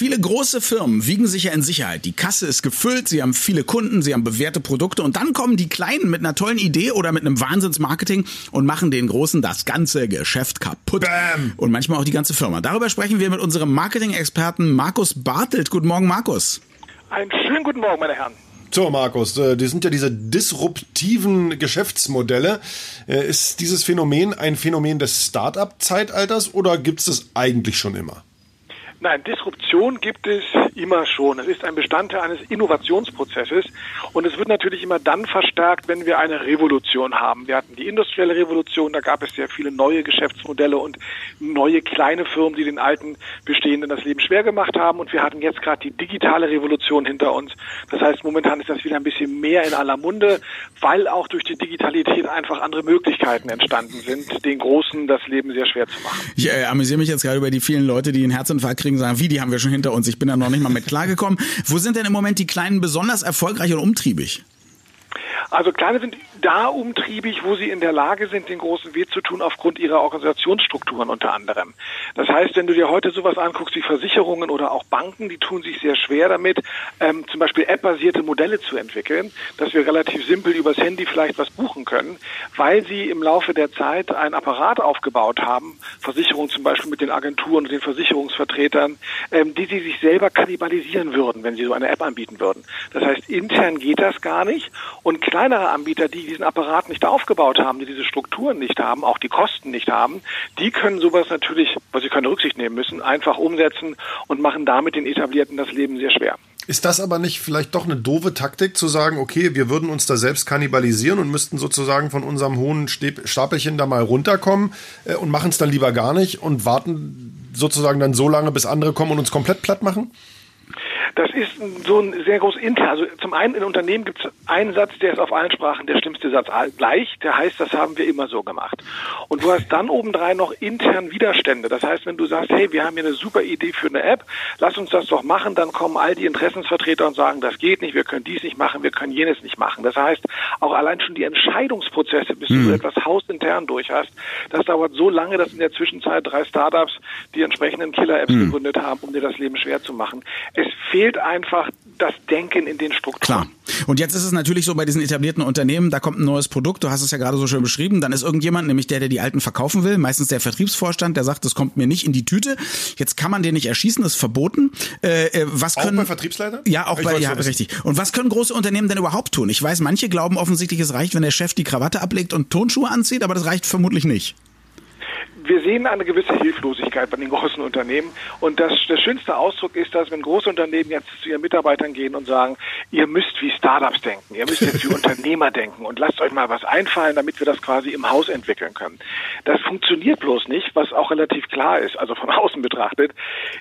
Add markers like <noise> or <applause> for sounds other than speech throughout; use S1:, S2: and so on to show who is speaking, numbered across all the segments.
S1: Viele große Firmen wiegen sich ja in Sicherheit. Die Kasse ist gefüllt, sie haben viele Kunden, sie haben bewährte Produkte und dann kommen die Kleinen mit einer tollen Idee oder mit einem Wahnsinnsmarketing und machen den Großen das ganze Geschäft kaputt. Bam. Und manchmal auch die ganze Firma. Darüber sprechen wir mit unserem Marketing-Experten Markus Bartelt. Guten Morgen, Markus.
S2: Einen schönen guten Morgen, meine Herren.
S3: So, Markus, äh, die sind ja diese disruptiven Geschäftsmodelle. Äh, ist dieses Phänomen ein Phänomen des Start-up-Zeitalters oder gibt es das eigentlich schon immer?
S2: Nein, Disruption gibt es immer schon. Es ist ein Bestandteil eines Innovationsprozesses und es wird natürlich immer dann verstärkt, wenn wir eine Revolution haben. Wir hatten die industrielle Revolution, da gab es sehr viele neue Geschäftsmodelle und neue kleine Firmen, die den alten Bestehenden das Leben schwer gemacht haben und wir hatten jetzt gerade die digitale Revolution hinter uns. Das heißt, momentan ist das wieder ein bisschen mehr in aller Munde, weil auch durch die Digitalität einfach andere Möglichkeiten entstanden sind, den Großen das Leben sehr schwer zu machen.
S1: Ich äh, amüsiere mich jetzt gerade über die vielen Leute, die einen Herzinfarkt kriegen, sagen, wie, die haben wir schon hinter uns. Ich bin da noch nicht mal mit klargekommen. Wo sind denn im Moment die Kleinen besonders erfolgreich und umtriebig?
S2: Also Kleine sind da umtriebig, wo sie in der Lage sind, den großen Weh zu tun, aufgrund ihrer Organisationsstrukturen unter anderem. Das heißt, wenn du dir heute sowas anguckst wie Versicherungen oder auch Banken, die tun sich sehr schwer damit, ähm, zum Beispiel App-basierte Modelle zu entwickeln, dass wir relativ simpel übers Handy vielleicht was buchen können, weil sie im Laufe der Zeit ein Apparat aufgebaut haben, Versicherungen zum Beispiel mit den Agenturen und den Versicherungsvertretern, ähm, die sie sich selber kannibalisieren würden, wenn sie so eine App anbieten würden. Das heißt, intern geht das gar nicht und kleinere Anbieter, die diesen Apparat nicht aufgebaut haben, die diese Strukturen nicht haben, auch die Kosten nicht haben, die können sowas natürlich, was sie keine Rücksicht nehmen müssen, einfach umsetzen und machen damit den Etablierten das Leben sehr schwer.
S3: Ist das aber nicht vielleicht doch eine doofe Taktik zu sagen, okay, wir würden uns da selbst kannibalisieren und müssten sozusagen von unserem hohen Stapelchen da mal runterkommen äh, und machen es dann lieber gar nicht und warten sozusagen dann so lange, bis andere kommen und uns komplett platt machen?
S2: Das ist so ein sehr groß intern. Also zum einen in Unternehmen gibt es einen Satz, der ist auf allen Sprachen der schlimmste Satz gleich. Der heißt, das haben wir immer so gemacht. Und du hast dann obendrein noch intern Widerstände. Das heißt, wenn du sagst, hey, wir haben hier eine super Idee für eine App, lass uns das doch machen, dann kommen all die Interessensvertreter und sagen, das geht nicht, wir können dies nicht machen, wir können jenes nicht machen. Das heißt, auch allein schon die Entscheidungsprozesse, bis mhm. du etwas hausintern durch hast, das dauert so lange, dass in der Zwischenzeit drei Startups die entsprechenden Killer-Apps mhm. gegründet haben, um dir das Leben schwer zu machen. Es fehlt fehlt einfach das Denken in den Strukturen.
S1: Klar. Und jetzt ist es natürlich so bei diesen etablierten Unternehmen, da kommt ein neues Produkt, du hast es ja gerade so schön beschrieben, dann ist irgendjemand, nämlich der, der die alten verkaufen will, meistens der Vertriebsvorstand, der sagt, das kommt mir nicht in die Tüte. Jetzt kann man den nicht erschießen, das ist verboten.
S3: Äh, äh was können, auch bei Vertriebsleitern?
S1: Ja, auch ich bei, ja, richtig. Und was können große Unternehmen denn überhaupt tun? Ich weiß, manche glauben offensichtlich, es reicht, wenn der Chef die Krawatte ablegt und Tonschuhe anzieht, aber das reicht vermutlich nicht
S2: wir sehen eine gewisse Hilflosigkeit bei den großen Unternehmen. Und das, der schönste Ausdruck ist, dass wenn große Unternehmen jetzt zu ihren Mitarbeitern gehen und sagen, ihr müsst wie Startups denken, ihr müsst jetzt wie <laughs> Unternehmer denken und lasst euch mal was einfallen, damit wir das quasi im Haus entwickeln können. Das funktioniert bloß nicht, was auch relativ klar ist, also von <laughs> außen betrachtet.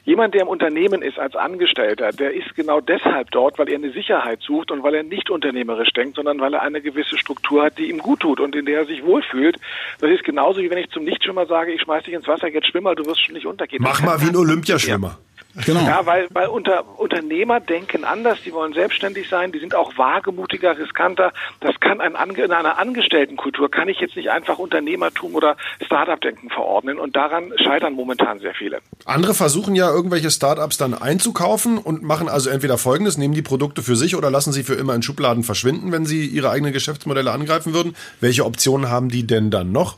S2: Jemand, der im Unternehmen ist als Angestellter, der ist genau deshalb dort, weil er eine Sicherheit sucht und weil er nicht unternehmerisch denkt, sondern weil er eine gewisse Struktur hat, die ihm gut tut und in der er sich wohlfühlt. Das ist genauso wie wenn ich zum Nichtschwimmer sage, ich schmeiß dich ins Wasser, jetzt schwimmer, du wirst schon nicht untergehen.
S3: Mach mal wie ein Olympiaschwimmer.
S2: Genau. Ja, weil, weil unter, Unternehmer denken anders, die wollen selbstständig sein, die sind auch wagemutiger, riskanter. Das kann ein, in einer Angestelltenkultur, kann ich jetzt nicht einfach Unternehmertum oder Startup-Denken verordnen und daran scheitern momentan sehr viele.
S3: Andere versuchen ja irgendwelche Startups dann einzukaufen und machen also entweder folgendes, nehmen die Produkte für sich oder lassen sie für immer in Schubladen verschwinden, wenn sie ihre eigenen Geschäftsmodelle angreifen würden. Welche Optionen haben die denn dann noch?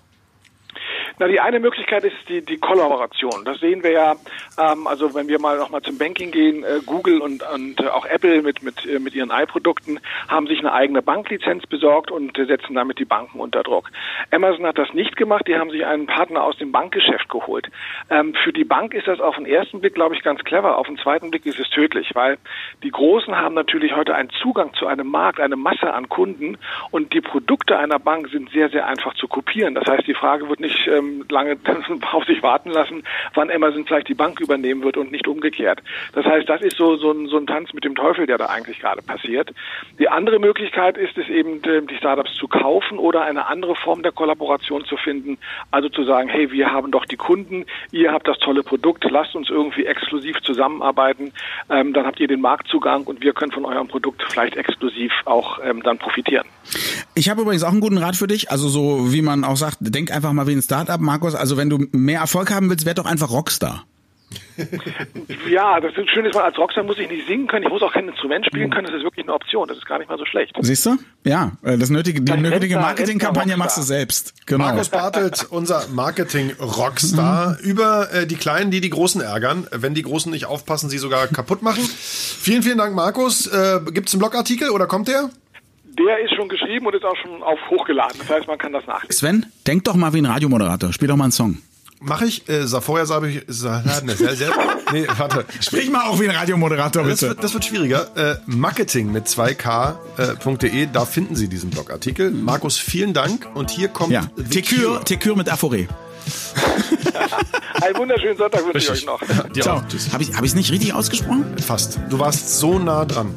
S2: Na, die eine Möglichkeit ist die, die Kollaboration. Das sehen wir ja, ähm, also wenn wir mal nochmal zum Banking gehen, äh, Google und, und äh, auch Apple mit, mit, äh, mit ihren iProdukten haben sich eine eigene Banklizenz besorgt und äh, setzen damit die Banken unter Druck. Amazon hat das nicht gemacht, die haben sich einen Partner aus dem Bankgeschäft geholt. Ähm, für die Bank ist das auf den ersten Blick, glaube ich, ganz clever. Auf den zweiten Blick ist es tödlich, weil die Großen haben natürlich heute einen Zugang zu einem Markt, eine Masse an Kunden und die Produkte einer Bank sind sehr, sehr einfach zu kopieren. Das heißt, die Frage wird nicht ähm, lange <laughs> auf sich warten lassen, wann Amazon vielleicht die Bank übernehmen wird und nicht umgekehrt. Das heißt, das ist so, so, ein, so ein Tanz mit dem Teufel, der da eigentlich gerade passiert. Die andere Möglichkeit ist es eben, die Startups zu kaufen oder eine andere Form der Kollaboration zu finden. Also zu sagen, hey, wir haben doch die Kunden, ihr habt das tolle Produkt, lasst uns irgendwie exklusiv zusammenarbeiten, ähm, dann habt ihr den Marktzugang und wir können von eurem Produkt vielleicht exklusiv auch ähm, dann profitieren.
S1: Ich habe übrigens auch einen guten Rat für dich. Also so wie man auch sagt, denk einfach mal wie ein Startup, Markus. Also wenn du mehr Erfolg haben willst, werd doch einfach Rockstar. <laughs>
S2: Ja, das ist schön ist, man als Rockstar muss ich nicht singen können, ich muss auch kein Instrument spielen können, das ist wirklich eine Option, das ist gar nicht mal so schlecht.
S1: Siehst du? Ja, äh, das nötige, die nötige Marketingkampagne machst du selbst. Genau.
S3: Markus Bartelt, <laughs> unser Marketing-Rockstar, über äh, die Kleinen, die die Großen ärgern. Wenn die Großen nicht aufpassen, sie sogar kaputt machen. Vielen, vielen Dank, Markus. Äh, Gibt es einen Blogartikel oder kommt der?
S2: Der ist schon geschrieben und ist auch schon auf hochgeladen, das heißt, man kann das nachlesen.
S1: Sven, denk doch mal wie ein Radiomoderator. Spiel doch mal einen Song.
S3: Mache ich. Äh, vorher sage ich. Sa ne, sehr, sehr, <laughs> nee, warte.
S1: Sprich mal auch wie ein Radiomoderator,
S3: Das
S1: bitte.
S3: wird, das wird schwieriger. Äh, Marketing mit 2k.de, da finden Sie diesen Blogartikel. Markus, vielen Dank. Und hier kommt
S1: Ja, Tekür, Tekür mit Aphore. <laughs>
S2: Einen wunderschönen Sonntag wünsche ich euch noch.
S3: Dir
S1: Ciao. Habe ich es nicht richtig ausgesprochen?
S3: Fast. Du warst so nah dran.